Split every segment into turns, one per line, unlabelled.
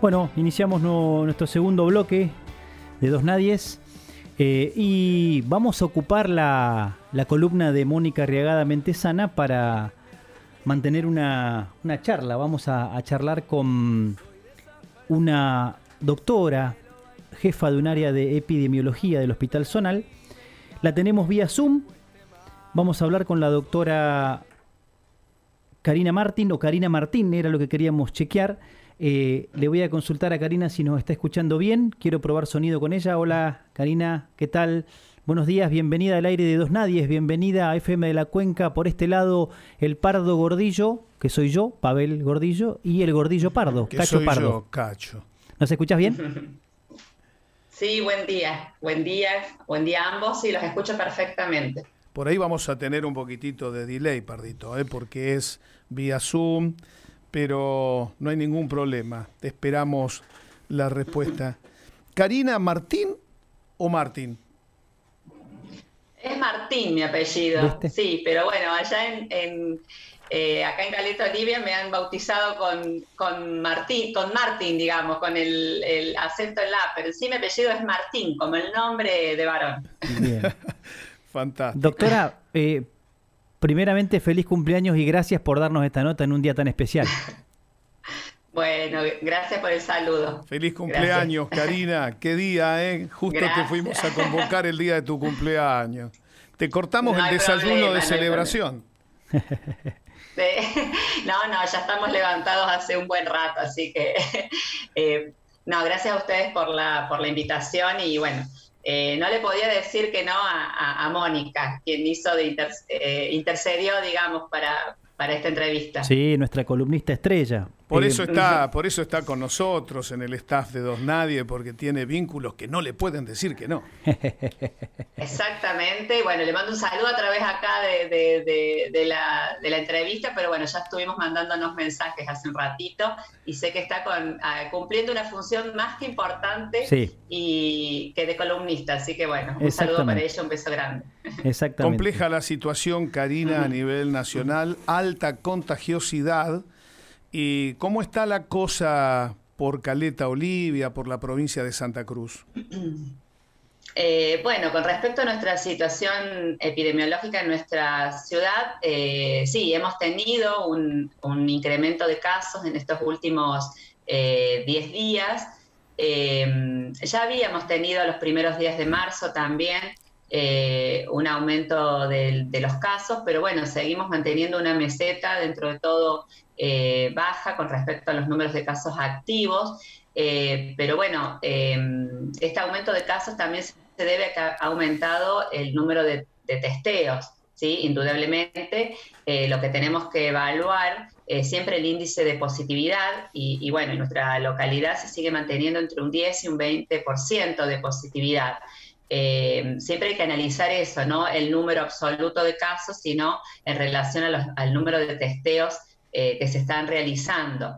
Bueno, iniciamos nuestro segundo bloque de Dos Nadies eh, y vamos a ocupar la, columna de Mónica Arriagada Mentesana para mantener una, charla. Vamos a, a, charlar con una doctora, jefa de un área de epidemiología del Hospital Zonal. La tenemos vía Zoom. Vamos a hablar con la doctora Karina Martín o Karina Martín, era lo que queríamos chequear. Eh, le voy a consultar a Karina si nos está escuchando bien. Quiero probar sonido con ella. Hola, Karina, ¿qué tal? Buenos días, bienvenida al aire de Dos Nadies, bienvenida a FM de la Cuenca. Por este lado, el Pardo Gordillo, que soy yo, Pavel Gordillo, y el Gordillo Pardo,
que
Cacho
soy
Pardo.
Yo, Cacho.
¿Nos escuchas bien?
Sí, buen día, buen día, buen día a ambos y los escucho perfectamente.
Por ahí vamos a tener un poquitito de delay, Pardito, ¿eh? porque es vía Zoom pero no hay ningún problema. Esperamos la respuesta. Karina, ¿Martín o Martín?
Es Martín mi apellido, sí, pero bueno, allá en, eh, acá en Caleta Olivia me han bautizado con, con Martín, con Martín, digamos, con el, el, acento en la, pero sí mi apellido es Martín, como el nombre de varón.
Bien.
Fantástico.
Doctora, eh, primeramente feliz cumpleaños y gracias por darnos esta nota en un día tan especial.
Bueno, gracias por el saludo.
Feliz cumpleaños, Karina. Qué día, ¿eh? Justo te fuimos a convocar el día de tu cumpleaños. Te cortamos el desayuno de celebración.
No, no, ya estamos levantados hace un buen rato, así que eh, no, gracias a ustedes por la, por la invitación y bueno, eh, no le podía decir que no a, Mónica, quien hizo de eh, intercedió, digamos, para, para esta entrevista.
Sí, nuestra columnista estrella.
Por eso está, por eso está con nosotros en el staff de Dos Nadie, porque tiene vínculos que no le pueden decir que no.
Exactamente, bueno, le mando un saludo a través acá de, la, entrevista, pero bueno, ya estuvimos mandándonos mensajes hace un ratito y sé que está con, ah, cumpliendo una función más que importante y que de columnista, así que bueno, un saludo para ella, un beso grande.
Exactamente.
Compleja la situación, Karina, a nivel nacional, alta contagiosidad ¿Y cómo está la cosa por Caleta Olivia, por la provincia de Santa Cruz?
Eh, bueno, con respecto a nuestra situación epidemiológica en nuestra ciudad, eh, sí, hemos tenido un, incremento de casos en estos últimos 10 eh, días. ya habíamos tenido los primeros días de marzo también un aumento de, los casos, pero bueno, seguimos manteniendo una meseta dentro de todo eh, baja con respecto a los números de casos activos, eh, pero bueno, em, este aumento de casos también se debe a que ha aumentado el número de, testeos, ¿sí? Indudablemente, eh, lo que tenemos que evaluar es siempre el índice de positividad y, bueno, en nuestra localidad se sigue manteniendo entre un 10 y un 20% de positividad. Em, siempre hay que analizar eso, no el número absoluto de casos, sino en relación al número de testeos eh, que se están realizando.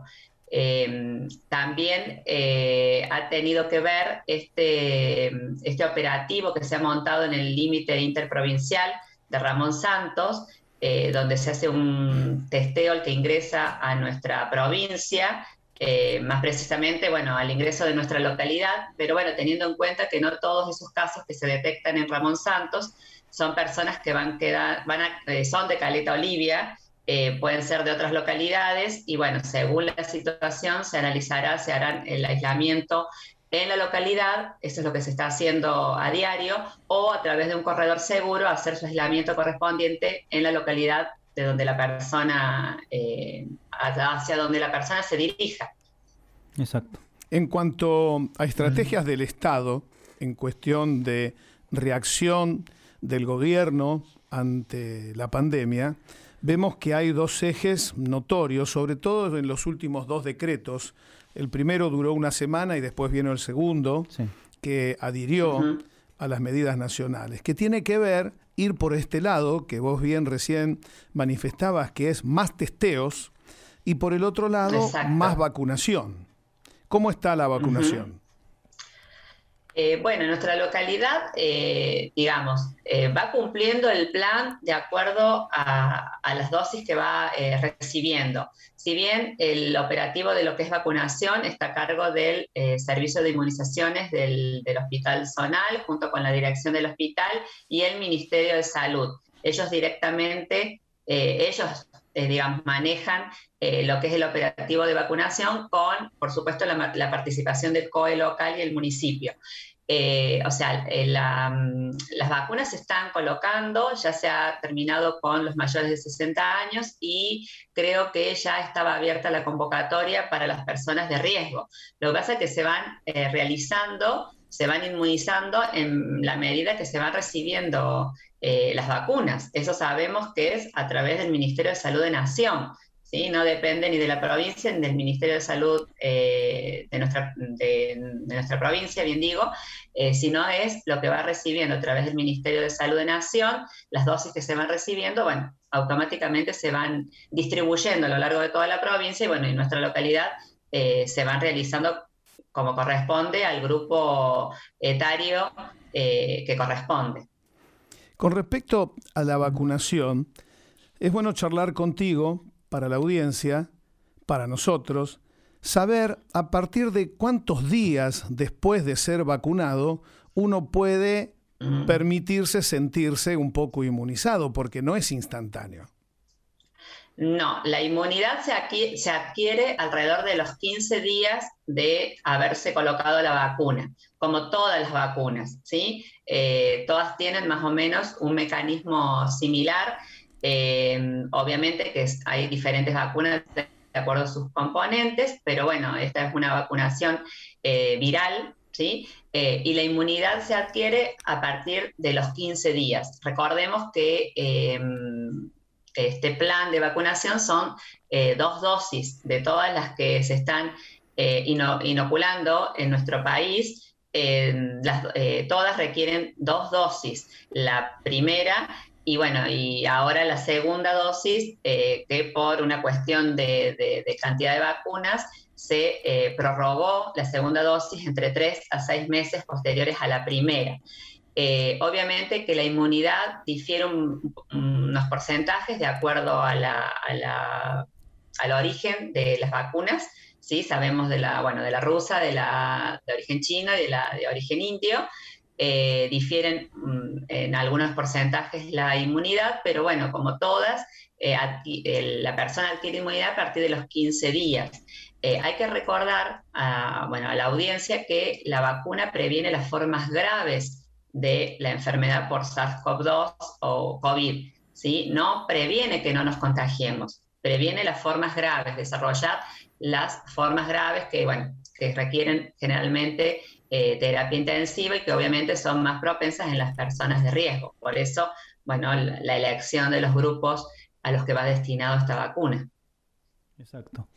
Eh, también eh, ha tenido que ver este, este operativo que se ha montado en el límite interprovincial de Ramón Santos, donde se hace un testeo al que ingresa a nuestra provincia, más precisamente, bueno, al ingreso de nuestra localidad, pero bueno, teniendo en cuenta que no todos esos casos que se detectan en Ramón Santos son personas que van, quedar, van son de Caleta Olivia, eh, pueden ser de otras localidades y bueno, según la situación se analizará, se hará el aislamiento en la localidad, eso es lo que se está haciendo a diario, o a través de un corredor seguro hacer su aislamiento correspondiente en la localidad de donde la persona, eh, hacia donde la persona se dirija.
Exacto.
En cuanto a estrategias del Estado, en cuestión de reacción del gobierno ante la pandemia, vemos que hay dos ejes notorios, sobre todo en los últimos dos decretos. El primero duró una semana y después vino el segundo, que adhirió a las medidas nacionales, que tiene que ver ir por este lado, que vos bien recién manifestabas, que es más testeos, y por el otro lado, más vacunación. ¿Cómo está la vacunación?
Eh, bueno, nuestra localidad, eh, digamos, eh, va cumpliendo el plan de acuerdo a, las dosis que va recibiendo. Si bien el operativo de lo que es vacunación está a cargo del Servicio de Inmunizaciones del, del Hospital Zonal, junto con la dirección del hospital y el Ministerio de Salud. Ellos directamente, ellos digamos, manejan lo que es el operativo de vacunación con, por supuesto, la, participación del COE local y el municipio. Eh, o sea, eh, mm, las vacunas se están colocando, ya se ha terminado con los mayores de 60 años y creo que ya estaba abierta la convocatoria para las personas de riesgo. Lo que pasa es que se van eh, realizando, se van inmunizando en la medida que se van recibiendo las vacunas. Eso sabemos que es a través del Ministerio de Salud de Nación no depende ni de la provincia ni del Ministerio de Salud eh, de, nuestra, de, nuestra provincia, bien digo, eh, sino es lo que va recibiendo a través del Ministerio de Salud de Nación, las dosis que se van recibiendo, bueno, automáticamente se van distribuyendo a lo largo de toda la provincia y bueno, en nuestra localidad eh, se van realizando como corresponde al grupo etario que corresponde.
Con respecto a la vacunación, es bueno charlar contigo para la audiencia, para nosotros, saber a partir de cuántos días después de ser vacunado uno puede permitirse sentirse un poco inmunizado, porque no es instantáneo.
No, la inmunidad se adquiere, alrededor de los 15 días de haberse colocado la vacuna, como todas las vacunas, ¿sí? Eh, todas tienen más o menos un mecanismo similar eh, obviamente que hay diferentes vacunas de acuerdo a sus componentes, pero bueno, esta es una vacunación eh, viral, ¿sí? Eh, y la inmunidad se adquiere a partir de los 15 días. Recordemos que este plan de vacunación son dos dosis de todas las que se están inoculando en nuestro país. todas requieren dos dosis. La primera y bueno, y ahora la segunda dosis, eh, que por una cuestión de, cantidad de vacunas, se eh, prorrogó la segunda dosis entre tres a seis meses posteriores a la primera. Eh, obviamente que la inmunidad difiere unos porcentajes de acuerdo a la, al origen de las vacunas. ¿sí? Sabemos de la, bueno, de la rusa, de la de origen chino y de la de origen indio. Eh, difieren mm, en algunos porcentajes la inmunidad, pero bueno, como todas, eh, la persona adquiere inmunidad a partir de los 15 días. Eh, hay que recordar a, bueno, a la audiencia que la vacuna previene las formas graves de la enfermedad por SARS-CoV-2 o COVID. ¿sí? No previene que no nos contagiemos, previene las formas graves, desarrollar las formas graves que, bueno, que requieren generalmente eh, terapia intensiva y que obviamente son más propensas en las personas de riesgo. Por eso, bueno, la, elección de los grupos a los que va destinado esta vacuna.
Exacto.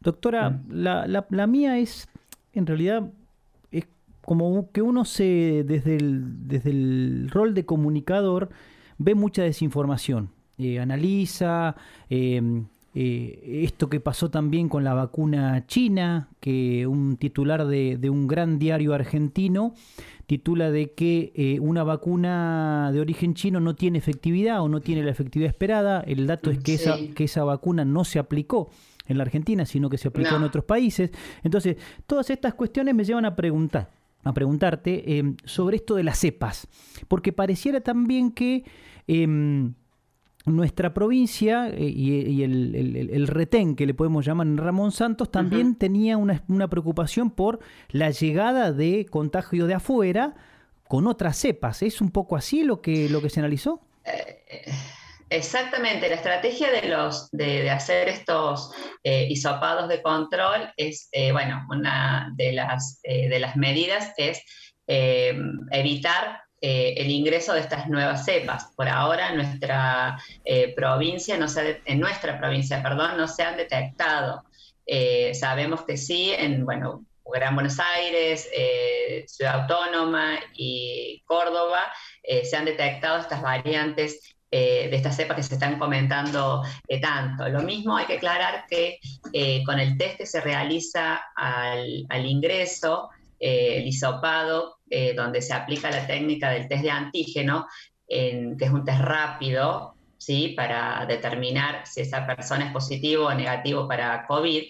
Doctora, mm. la, la, mía es, en realidad, como que uno se, desde el, desde el rol de comunicador, ve mucha desinformación, eh, analiza, eh, eh, esto que pasó también con la vacuna china, que un titular de, un gran diario argentino titula de que eh, una vacuna de origen chino no tiene efectividad o no tiene la efectividad esperada. El dato es que, esa, que esa vacuna no se aplicó en la Argentina, sino que se aplicó en otros países. Entonces, todas estas cuestiones me llevan a preguntar a preguntarte eh, sobre esto de las cepas, porque pareciera también que em, nuestra provincia eh, y, el, retén que le podemos llamar Ramón Santos también tenía una, preocupación por la llegada de contagio de afuera con otras cepas. ¿Es un poco así lo que, lo que se analizó? Eh,
exactamente, la estrategia de, los, de, hacer estos eh, hisopados de control es, bueno, una de las, de las medidas es evitar eh, el ingreso de estas nuevas cepas. Por ahora, nuestra eh, provincia, no se, en nuestra provincia, perdón, no se han detectado. Eh, sabemos que sí, en bueno, Gran Buenos Aires, Ciudad Autónoma y Córdoba, se han detectado estas variantes de estas cepas que se están comentando tanto. Lo mismo hay que aclarar que con el test que se realiza al, al ingreso, el hisopado, donde se aplica la técnica del test de antígeno, que es un test rápido, ¿sí? para determinar si esa persona es positivo o negativo para COVID,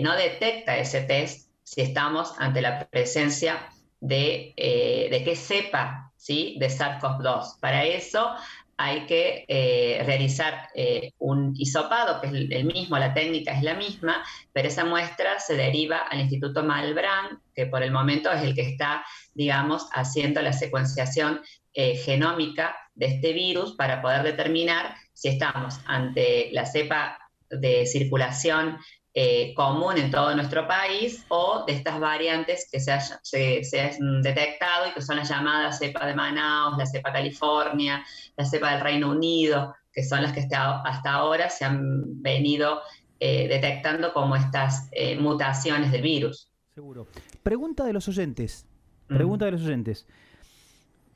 no detecta ese test si estamos ante la presencia de, de qué cepa ¿sí? de SARS-CoV-2. Para eso hay que eh, realizar eh, un hisopado, que es el, mismo, la técnica es la misma, pero esa muestra se deriva al Instituto Malbrán, que por el momento es el que está, digamos, haciendo la secuenciación eh, genómica de este virus para poder determinar si estamos ante la cepa de circulación eh, común en todo nuestro país o de estas variantes que se, han detectado y que son las llamadas cepa de Manaus, la cepa California, la cepa del Reino Unido, que son las que hasta, ahora se han venido eh, detectando como estas eh, mutaciones del virus.
Seguro. Pregunta de los oyentes. Mm. Pregunta de los oyentes.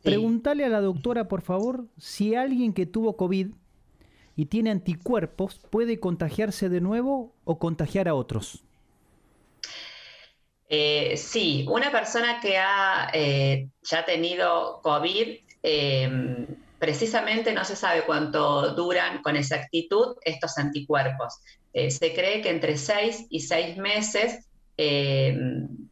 Pregúntale a la doctora, por favor, si alguien que tuvo COVID y tiene anticuerpos, ¿puede contagiarse de nuevo o contagiar a otros?
Eh, sí, una persona que ha eh, ya tenido COVID, em, precisamente no se sabe cuánto duran con exactitud estos anticuerpos. Eh, se cree que entre 6 y 6 meses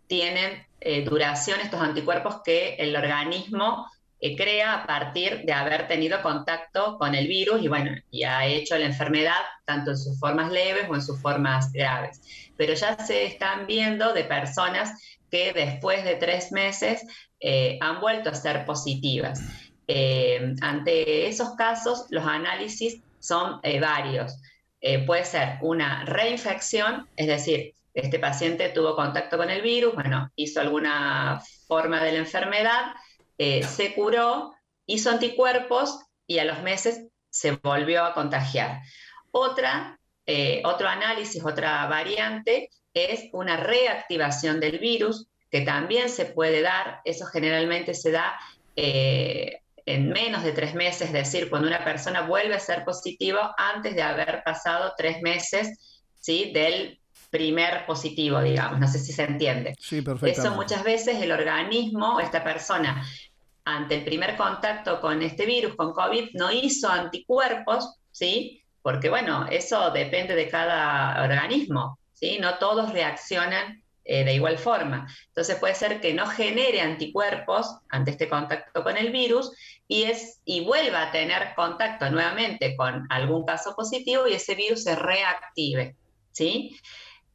tienen duración estos anticuerpos que el organismo crea a partir de haber tenido contacto con el virus y bueno, y ha hecho la enfermedad tanto en sus formas leves o en sus formas graves. Pero ya se están viendo de personas que después de tres meses eh, han vuelto a ser positivas. Eh, ante esos casos, los análisis son eh, varios. puede ser una reinfección, es decir, este paciente tuvo contacto con el virus, bueno, hizo alguna forma de la enfermedad, eh, se curó, hizo anticuerpos y a los meses se volvió a contagiar. Otra, eh, otro análisis, otra variante es una reactivación del virus que también se puede dar, eso generalmente se da eh, en menos de tres meses, es decir, cuando una persona vuelve a ser positivo antes de haber pasado tres meses ¿sí? del primer positivo, digamos, no sé si se entiende.
Sí, perfecto.
Eso muchas veces el organismo, esta persona, ante el primer contacto con este virus, con COVID, no hizo anticuerpos, ¿sí? Porque bueno, eso depende de cada organismo, ¿sí? No todos reaccionan eh, de igual forma. Entonces puede ser que no genere anticuerpos ante este contacto con el virus y, es, y vuelva a tener contacto nuevamente con algún caso positivo y ese virus se reactive, ¿sí?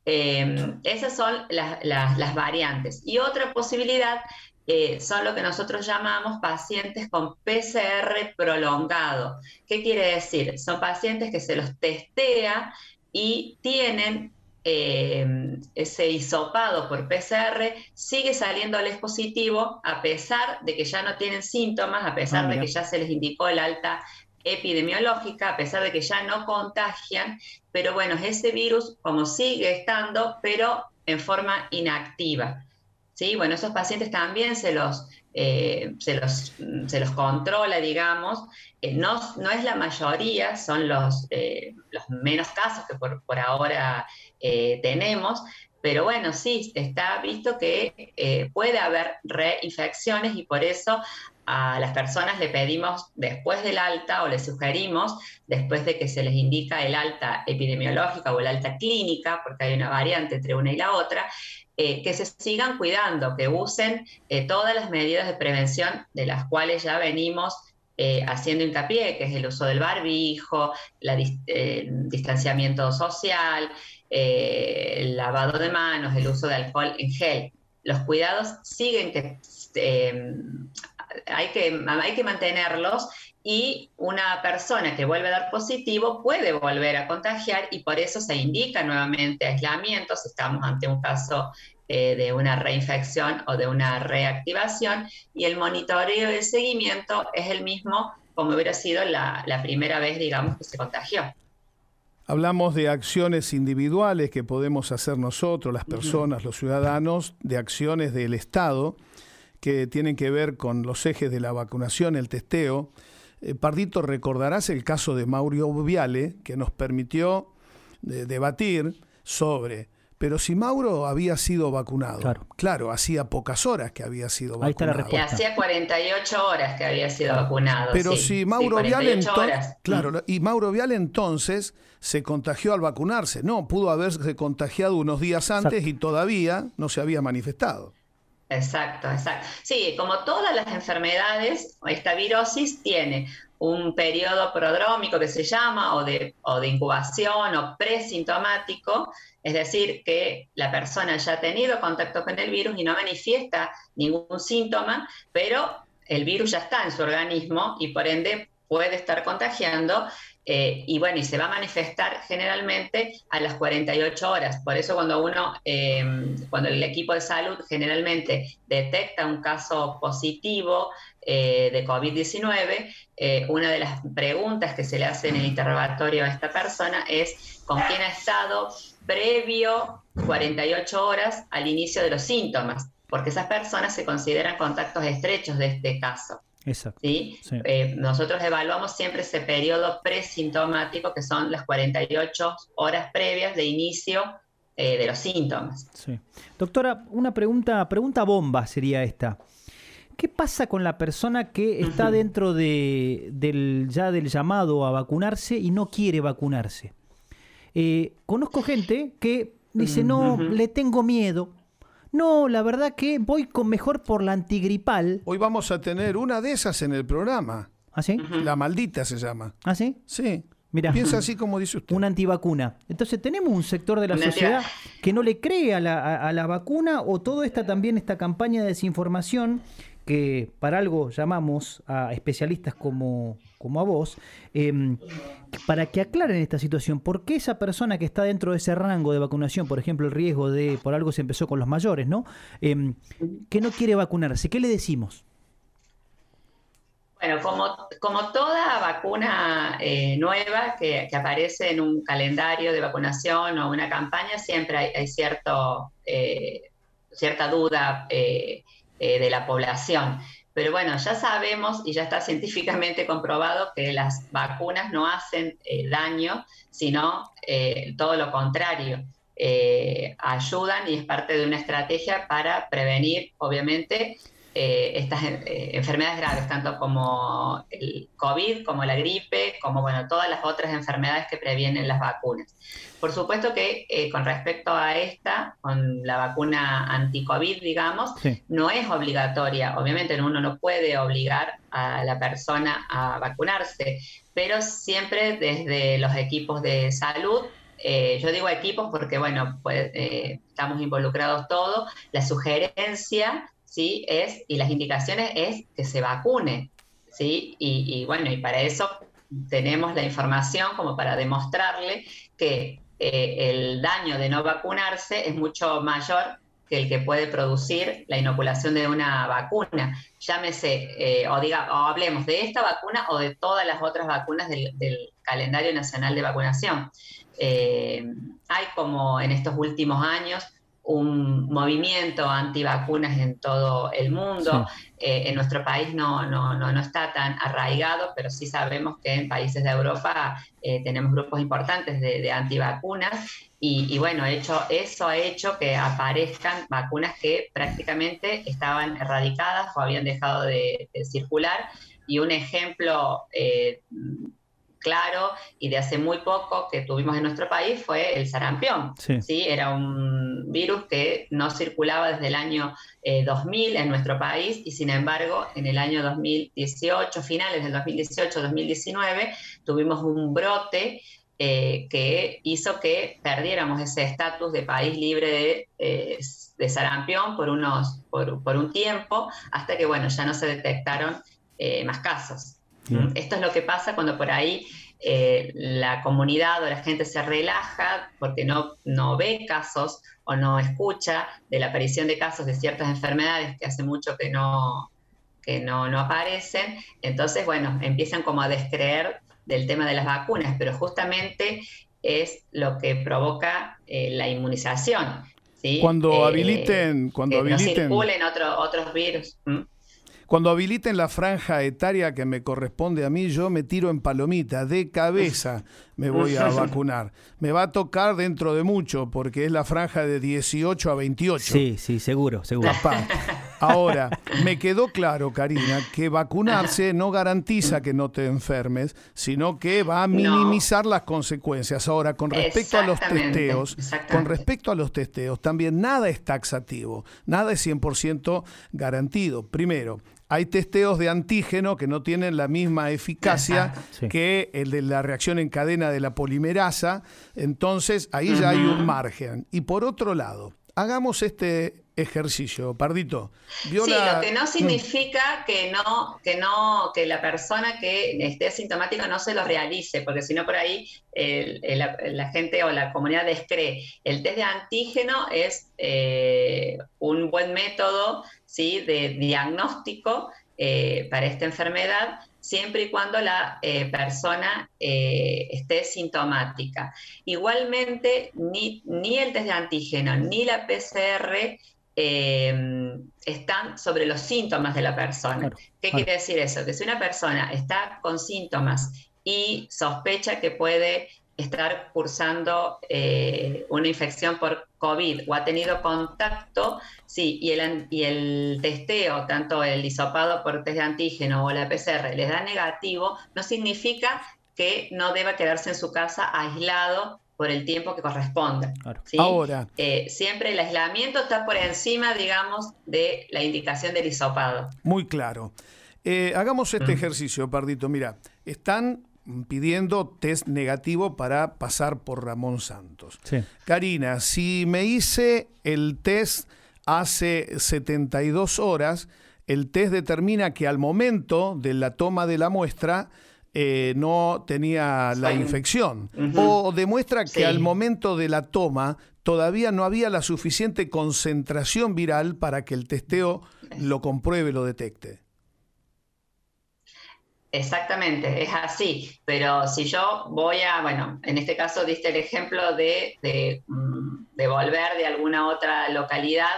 Eh, esas son las variantes. Y otra posibilidad eh, son lo que nosotros llamamos pacientes con PCR prolongado. ¿Qué quiere decir? Son pacientes que se los testea y tienen eh, ese hisopado por PCR, sigue saliéndoles positivo a pesar de que ya no tienen síntomas, a pesar ah, de que ya se les indicó el alta epidemiológica, a pesar de que ya no contagian, pero bueno, ese virus como sigue estando, pero en forma inactiva. ¿Sí? Bueno, esos pacientes también se los, eh, se los, se los controla, digamos. Eh, no, no, es la mayoría, son los, eh, los menos casos que por, por ahora tenemos, pero bueno, sí, está visto que puede haber reinfecciones y por eso a las personas le pedimos después del alta o le sugerimos, después de que se les indica el alta epidemiológica o el alta clínica, porque hay una variante entre una y la otra, eh, que se sigan cuidando, que usen eh, todas las medidas de prevención de las cuales ya venimos eh, haciendo hincapié, que es el uso del barbijo, el distanciamiento social, el lavado de manos, el uso de alcohol en gel. Los cuidados siguen que hay que, hay que mantenerlos y una persona que vuelve a dar positivo puede volver a contagiar y por eso se indica nuevamente aislamiento si estamos ante un caso eh, de una reinfección o de una reactivación y el monitoreo y el seguimiento es el mismo como hubiera sido la, la primera vez, digamos, que se contagió.
Hablamos de acciones individuales que podemos hacer nosotros, las personas, los ciudadanos, de acciones del Estado que tienen que ver con los ejes de la vacunación, el testeo, eh, Pardito, recordarás el caso de Mauro Viale, que nos permitió eh, debatir sobre Pero si Mauro había sido vacunado, claro, hacía pocas horas que había sido vacunado. Ahí está la
respuesta. hacía 48 horas que había sido vacunado.
Pero si Mauro Vial entonces, claro, mm. y Mauro Vial entonces se contagió al vacunarse. No, pudo haberse contagiado unos días antes y todavía no se había manifestado.
Exacto, exacto. Sí, como todas las enfermedades, esta virosis tiene un periodo prodrómico que se llama, o de, o de incubación o presintomático, es decir, que la persona ya ha tenido contacto con el virus y no manifiesta ningún síntoma, pero el virus ya está en su organismo y por ende puede estar contagiando eh, y bueno, y se va a manifestar generalmente a las 48 horas. Por eso cuando uno, em, cuando el equipo de salud generalmente detecta un caso positivo eh, de COVID-19, eh, una de las preguntas que se le hace en el interrogatorio a esta persona es con quién ha estado previo 48 horas al inicio de los síntomas, porque esas personas se consideran contactos estrechos de este caso.
Exacto.
¿sí? Eh, nosotros evaluamos siempre ese periodo presintomático, que son las 48 horas previas de inicio eh, de los síntomas.
Sí. Doctora, una pregunta, pregunta bomba sería esta. ¿Qué pasa con la persona que está dentro de, del, ya del llamado a vacunarse y no quiere vacunarse? Eh, conozco gente que dice, no, le tengo miedo, no, la verdad que voy con mejor por la antigripal.
Hoy vamos a tener una de esas en el programa.
¿Ah, sí?
La maldita se llama.
¿Ah, sí?
Sí. Mira, Piensa así como dice usted.
Una antivacuna. Entonces tenemos un sector de la sociedad que no le cree a la, a la vacuna o toda esta también esta campaña de desinformación que para algo llamamos a especialistas como, como a vos, em, para que aclaren esta situación. ¿Por qué esa persona que está dentro de ese rango de vacunación, por ejemplo, el riesgo de, por algo se empezó con los mayores, ¿no? Em, que no quiere vacunarse, ¿qué le decimos?
Bueno, como, como toda vacuna eh, nueva que, aparece en un calendario de vacunación o una campaña, siempre hay, cierto, eh, cierta duda eh, eh, de la población. Pero bueno, ya sabemos y ya está científicamente comprobado que las vacunas no hacen eh, daño, sino eh, todo lo contrario. ayudan y es parte de una estrategia para prevenir, obviamente, estas enfermedades graves, tanto como el COVID, como la gripe, como bueno, todas las otras enfermedades que previenen las vacunas. Por supuesto que eh, con respecto a esta, con la vacuna anti-COVID, digamos, no es obligatoria. Obviamente uno no puede obligar a la persona a vacunarse, pero siempre desde los equipos de salud eh, yo digo equipos porque, bueno, pues, eh, estamos involucrados todos. La sugerencia, ¿sí? Es, y las indicaciones es que se vacune, ¿sí? Y, bueno, y para eso tenemos la información como para demostrarle que eh, el daño de no vacunarse es mucho mayor que el que puede producir la inoculación de una vacuna. Llámese, eh, o, diga, o hablemos de esta vacuna o de todas las otras vacunas del, calendario nacional de vacunación. Eh, hay como en estos últimos años un movimiento antivacunas en todo el mundo. Eh, en nuestro país no, no, no, está tan arraigado, pero sí sabemos que en países de Europa eh, tenemos grupos importantes de, antivacunas. Y, bueno, hecho, eso ha hecho que aparezcan vacunas que prácticamente estaban erradicadas o habían dejado de, circular. Y un ejemplo eh, claro y de hace muy poco que tuvimos en nuestro país fue el sarampión. Sí. Era un virus que no circulaba desde el año 2000 eh, en nuestro país y sin embargo en el año 2018, finales del 2018-2019, tuvimos un brote eh, que hizo que perdiéramos ese estatus de país libre de, eh, de sarampión por, unos, por, por, un tiempo, hasta que bueno, ya no se detectaron más casos. Esto es lo que pasa cuando por ahí eh, la comunidad o la gente se relaja porque no, no ve casos o no escucha de la aparición de casos de ciertas enfermedades que hace mucho que no, que no, no aparecen. Entonces, bueno, empiezan como a descreer del tema de las vacunas, pero justamente es lo que provoca eh, la inmunización.
Cuando eh, habiliten, cuando habiliten,
no circulen otros virus
Cuando habiliten la franja etaria que me corresponde a mí, yo me tiro en palomita, de cabeza me voy a vacunar. Me va a tocar dentro de mucho, porque es la franja de 18 a 28.
Sí, sí, seguro, seguro.
Ahora, me quedó claro, Karina, que vacunarse no garantiza que no te enfermes, sino que va a minimizar las consecuencias. Ahora, con respecto a los testeos, con respecto a los testeos, también nada es taxativo, nada es 100% garantido. Primero, hay testeos de antígeno que no tienen la misma eficacia que el de la reacción en cadena de la polimerasa, entonces ahí ya hay un margen. Y por otro lado, hagamos este ejercicio, Pardito.
Sí, lo que no mm. significa que no, que no, que la persona que esté asintomática no se lo realice, porque si no por ahí la, gente o la comunidad descree. El test de antígeno es eh, un buen método ¿sí? de diagnóstico eh, para esta enfermedad siempre y cuando la eh, persona eh, esté sintomática. Igualmente, ni, ni, el test de antígeno ni la PCR em, están sobre los síntomas de la persona. ¿Qué quiere decir eso? Que si una persona está con síntomas y sospecha que puede estar cursando eh, una infección por COVID o ha tenido contacto, sí, y el, y el testeo, tanto el hisopado por test de antígeno o la PCR, les da negativo, no significa que no deba quedarse en su casa aislado por el tiempo que corresponda.
Ahora.
Eh, siempre el aislamiento está por encima, digamos, de la indicación del hisopado.
Muy claro. Eh, hagamos este mm. ejercicio, Pardito. Mira, están pidiendo test negativo para pasar por Ramón Santos. Karina, si me hice el test hace 72 horas, el test determina que al momento de la toma de la muestra eh, no tenía la infección. O demuestra que al momento de la toma todavía no había la suficiente concentración viral para que el testeo lo compruebe, lo detecte.
Exactamente, es así. Pero si yo voy a, bueno, en este caso diste el ejemplo de, de, mm, volver de alguna otra localidad.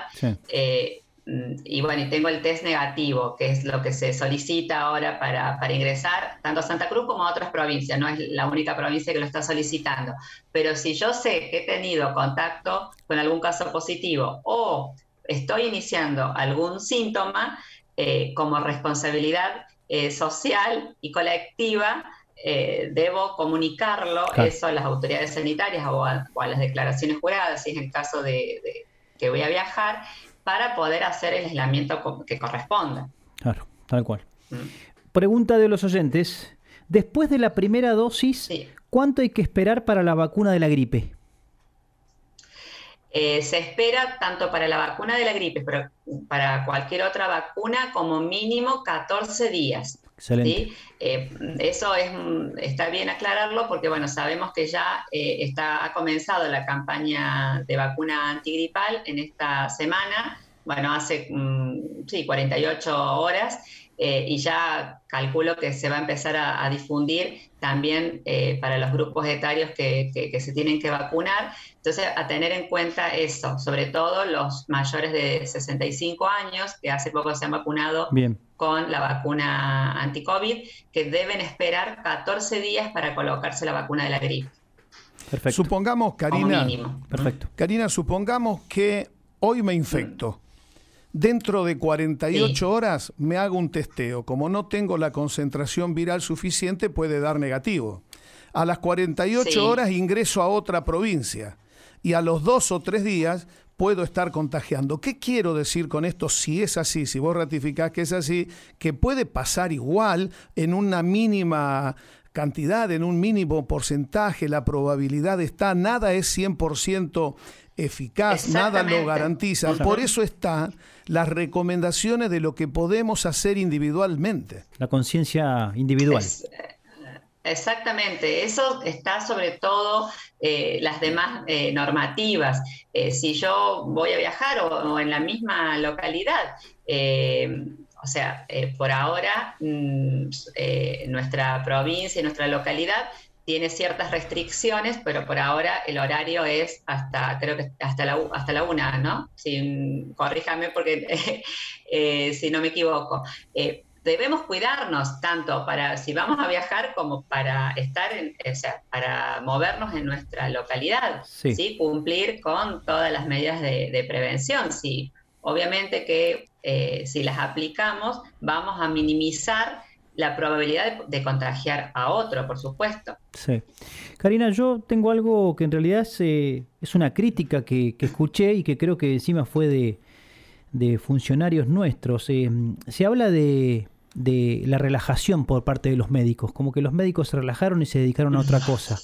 Eh, mm, y bueno, y tengo el test negativo, que es lo que se solicita ahora para, para, ingresar, tanto a Santa Cruz como a otras provincias, no es la única provincia que lo está solicitando. Pero si yo sé que he tenido contacto con algún caso positivo o estoy iniciando algún síntoma, eh, como responsabilidad eh, social y colectiva, eh, debo comunicarlo eso a las autoridades sanitarias o a, las declaraciones juradas, si es el caso de, que voy a viajar, para poder hacer el aislamiento que corresponda.
Claro, tal cual. Mm. Pregunta de los oyentes. Después de la primera dosis, ¿cuánto hay que esperar para la vacuna de la gripe?
Eh, se espera tanto para la vacuna de la gripe, pero para cualquier otra vacuna como mínimo 14 días. Excelente. Eh, eso es, está bien aclararlo porque bueno, sabemos que ya eh, está, ha comenzado la campaña de vacuna antigripal en esta semana, bueno, hace mm, sí, 48 horas eh, y ya calculo que se va a empezar a, difundir también eh, para los grupos etarios que, se tienen que vacunar. Entonces, a tener en cuenta eso, sobre todo los mayores de 65 años, que hace poco se han vacunado con la vacuna anti-COVID, que deben esperar 14 días para colocarse la vacuna de la gripe.
Perfecto. Supongamos, Karina, Perfecto. Karina, supongamos que hoy me infecto. Dentro de 48 horas me hago un testeo. Como no tengo la concentración viral suficiente, puede dar negativo. A las 48 horas ingreso a otra provincia y a los dos o tres días puedo estar contagiando. ¿Qué quiero decir con esto? Si es así, si vos ratificás que es así, que puede pasar igual en una mínima cantidad, en un mínimo porcentaje, la probabilidad está, nada es 100% eficaz, nada lo garantiza. Por eso están las recomendaciones de lo que podemos hacer individualmente.
La conciencia individual.
exactamente, eso está sobre todo eh, las demás eh, normativas. Eh, si yo voy a viajar o, en la misma localidad, o sea, por ahora mm, nuestra provincia y nuestra localidad tiene ciertas restricciones, pero por ahora el horario es hasta, creo que hasta la, hasta la una, ¿no? Corríjame porque eh, si no me equivoco. Eh, debemos cuidarnos tanto para si vamos a viajar como para estar, en, o sea, para movernos en nuestra localidad, sí. Cumplir con todas las medidas de, prevención. Sí, obviamente que eh, si las aplicamos, vamos a minimizar la probabilidad de, contagiar a otro, por supuesto.
Sí. Karina, yo tengo algo que en realidad es, eh, una crítica que, escuché y que creo que encima fue de, funcionarios nuestros. Eh, se habla de, de la relajación por parte de los médicos, como que los médicos se relajaron y se dedicaron a otra cosa.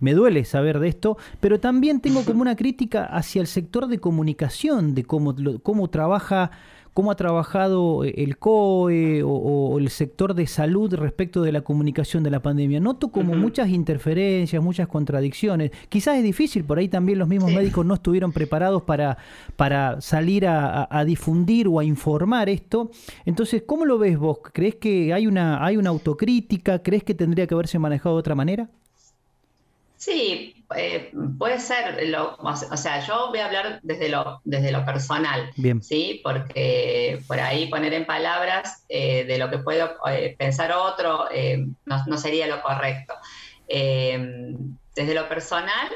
Me duele saber de esto, pero también tengo como una crítica hacia el sector de comunicación, de cómo, cómo trabaja cómo ha trabajado eh, el COE o, el sector de salud respecto de la comunicación de la pandemia. Noto como muchas interferencias, muchas contradicciones. Quizás es difícil, por ahí también los mismos médicos no estuvieron preparados para, para salir a, difundir o a informar esto. Entonces, ¿cómo lo ves vos? ¿Crees que hay una, hay una autocrítica? ¿Crees que tendría que haberse manejado de otra manera?
Sí, eh, puede ser, o sea, yo voy a hablar desde lo, desde lo personal, ¿sí? Porque por ahí poner en palabras eh, de lo que puedo eh, pensar otro no, sería lo correcto. desde lo personal,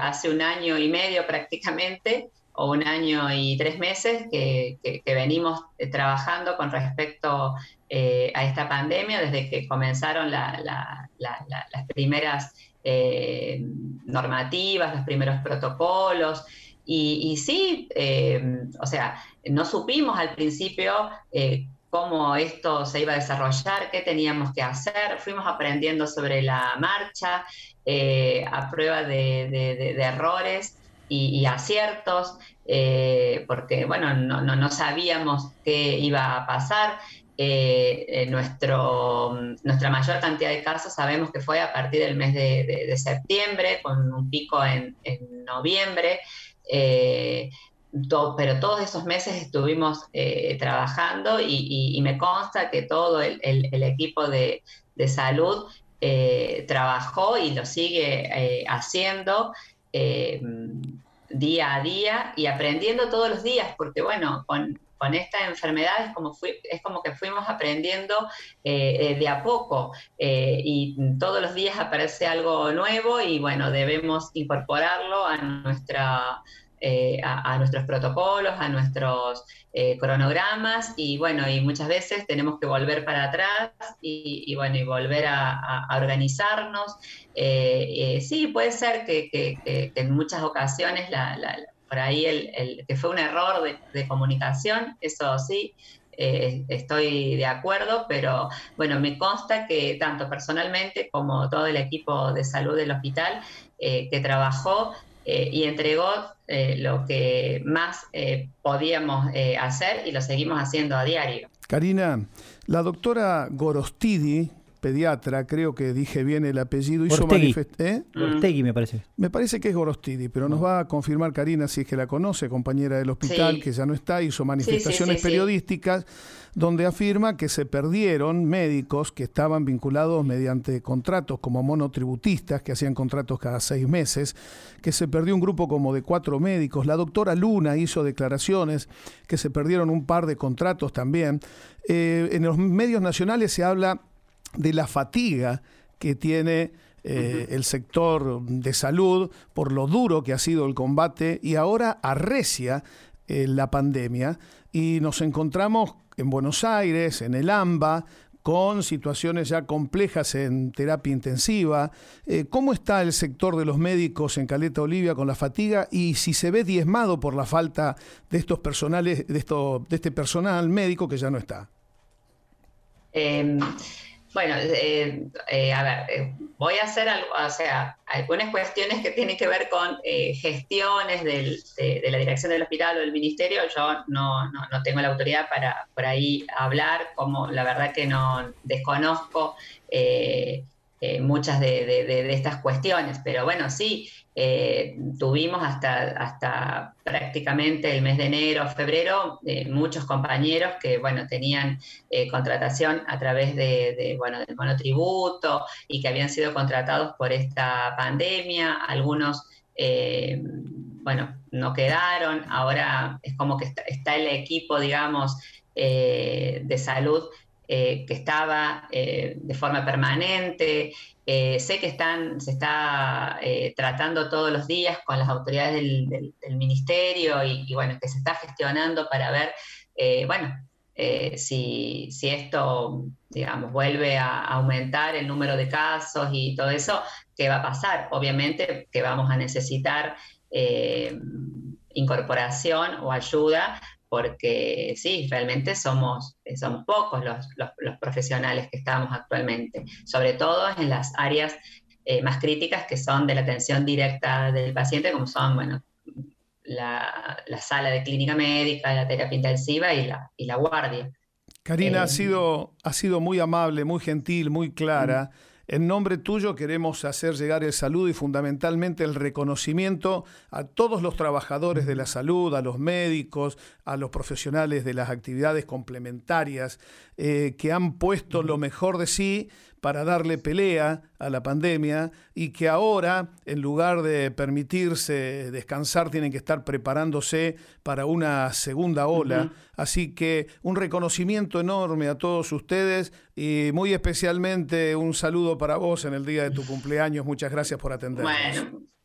hace un año y medio prácticamente, o un año y tres meses que, venimos trabajando con respecto a esta pandemia, desde que comenzaron las primeras eh, normativas, los primeros protocolos. Y, sí, eh, o sea, no supimos al principio eh, cómo esto se iba a desarrollar, qué teníamos que hacer, fuimos aprendiendo sobre la marcha, a prueba de, errores y, aciertos, porque, bueno, no, no, sabíamos qué iba a pasar. Eh, nuestra mayor cantidad de casos sabemos que fue a partir del mes de, septiembre, con un pico en, noviembre. Eh, pero todos esos meses estuvimos eh, trabajando y, me consta que todo el, equipo de, salud trabajó y lo sigue haciendo día a día y aprendiendo todos los días, porque bueno, con, con esta enfermedad es como, es como que fuimos aprendiendo eh, eh, de a poco eh, y todos los días aparece algo nuevo y bueno, debemos incorporarlo a nuestra... a, nuestros protocolos, a nuestros cronogramas y bueno, y muchas veces tenemos que volver para atrás y, bueno, y volver a, organizarnos. sí, puede ser que, en muchas ocasiones la por ahí el, que fue un error de, comunicación, eso sí, eh, estoy de acuerdo, pero bueno, me consta que tanto personalmente como todo el equipo de salud del hospital eh, que trabajó eh, y entregó lo que más podíamos hacer y lo seguimos haciendo a diario.
Karina, la doctora Gorostidi, pediatra, creo que dije bien el apellido, hizo
manifestaciones. ¿eh? me parece.
Me parece que es Gorostidi, pero nos va a confirmar Karina si es que la conoce, compañera del hospital, que ya no está, hizo manifestaciones periodísticas donde afirma que se perdieron médicos que estaban vinculados mediante contratos como monotributistas, que hacían contratos cada seis meses, que se perdió un grupo como de cuatro médicos. La doctora Luna hizo declaraciones que se perdieron un par de contratos también. Eh, en los medios nacionales se habla de la fatiga que tiene eh, el sector de salud por lo duro que ha sido el combate y ahora arrecia eh, la pandemia y nos encontramos en Buenos Aires, en el AMBA, con situaciones ya complejas en terapia intensiva. Eh, ¿Cómo está el sector de los médicos en Caleta Olivia con la fatiga y si se ve diezmado por la falta de estos personales, de, esto, de este personal médico que ya no está?
Em, bueno, eh, eh, a ver, eh, voy a hacer algo, o sea, algunas cuestiones que tienen que ver con gestiones de, la dirección del hospital o del ministerio. Yo no, no, tengo la autoridad para por ahí hablar, como la verdad que no desconozco eh, muchas de, estas cuestiones. Pero bueno, sí, eh, tuvimos hasta, hasta prácticamente el mes de enero, febrero, eh, muchos compañeros que, bueno, tenían contratación a través de, bueno, del monotributo y que habían sido contratados por esta pandemia. Algunos, bueno, no quedaron. Ahora es como que está el equipo, digamos, de salud eh, que estaba eh, de forma permanente. Eh, sé que están, se está tratando todos los días con las autoridades del, ministerio y, bueno, que se está gestionando para ver, bueno, si, si, esto, digamos, vuelve a aumentar el número de casos y todo eso, ¿qué va a pasar? Obviamente que vamos a necesitar incorporación o ayuda porque sí, realmente somos, eh, somos pocos los, los, profesionales que estamos actualmente, sobre todo en las áreas eh, más críticas que son de la atención directa del paciente, como son, bueno, la, la sala de clínica médica, la terapia intensiva y la, y la guardia.
Karina, ha, eh, sido, ha sido muy amable, muy gentil, muy clara. En nombre tuyo queremos hacer llegar el saludo y fundamentalmente el reconocimiento a todos los trabajadores de la salud, a los médicos, a los profesionales de las actividades complementarias eh, que han puesto lo mejor de sí para darle pelea a la pandemia y que ahora, en lugar de permitirse descansar, tienen que estar preparándose para una segunda ola. Así que un reconocimiento enorme a todos ustedes y muy especialmente un saludo para vos en el día de tu cumpleaños. Muchas gracias por atendernos.
Bueno.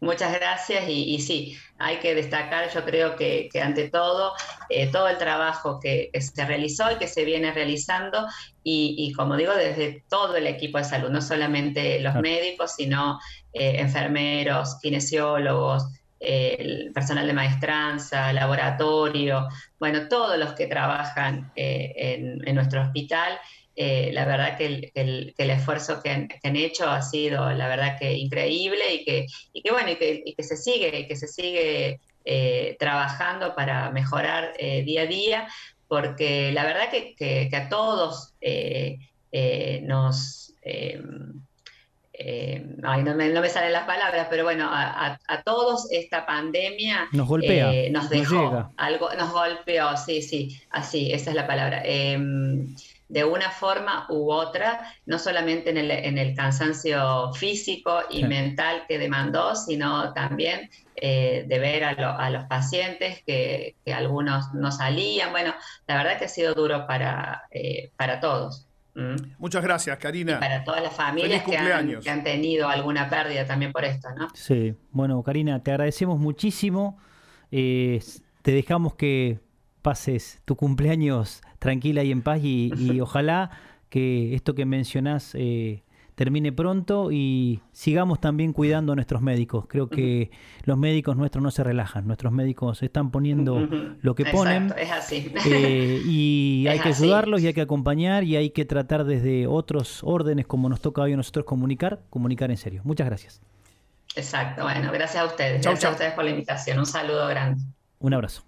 Muchas gracias y, sí, hay que destacar, yo creo que, ante todo, eh, todo el trabajo que, se realizó y que se viene realizando y, como digo, desde todo el equipo de salud, no solamente los médicos, sino eh, enfermeros, kinesiólogos, el personal de maestranza, laboratorio, bueno, todos los que trabajan eh, en, en nuestro hospital eh, la verdad que el, esfuerzo que han, hecho ha sido, la verdad que increíble y que, que bueno, y que, se sigue, que se sigue eh, trabajando para mejorar eh, día a día, porque la verdad que, a todos nos... Ay, no, me, salen las palabras, pero bueno, a, todos esta pandemia
nos golpea,
nos dejó algo, nos golpeó, sí, sí, así, esa es la palabra. Em, de una forma u otra, no solamente en el, en el cansancio físico y mental que demandó, sino también eh, de ver a, los pacientes que, algunos no salían. Bueno, la verdad que ha sido duro para, eh, para todos.
Muchas gracias, Karina.
para todas las familias que han, que han, tenido alguna pérdida también por esto, ¿no?
Sí, bueno, Karina, te agradecemos muchísimo. Eh, te dejamos que pases tu cumpleaños tranquila y en paz y, ojalá que esto que mencionás eh, termine pronto y sigamos también cuidando a nuestros médicos. Creo que los médicos nuestros no se relajan, nuestros médicos están poniendo lo que ponen.
es así.
Eh, y hay que ayudarlos y hay que acompañar y hay que tratar desde otros órdenes como nos toca hoy a nosotros comunicar, comunicar en serio. Muchas gracias.
Exacto, bueno, gracias a ustedes. gracias a ustedes por la invitación. Un saludo grande.
Un abrazo.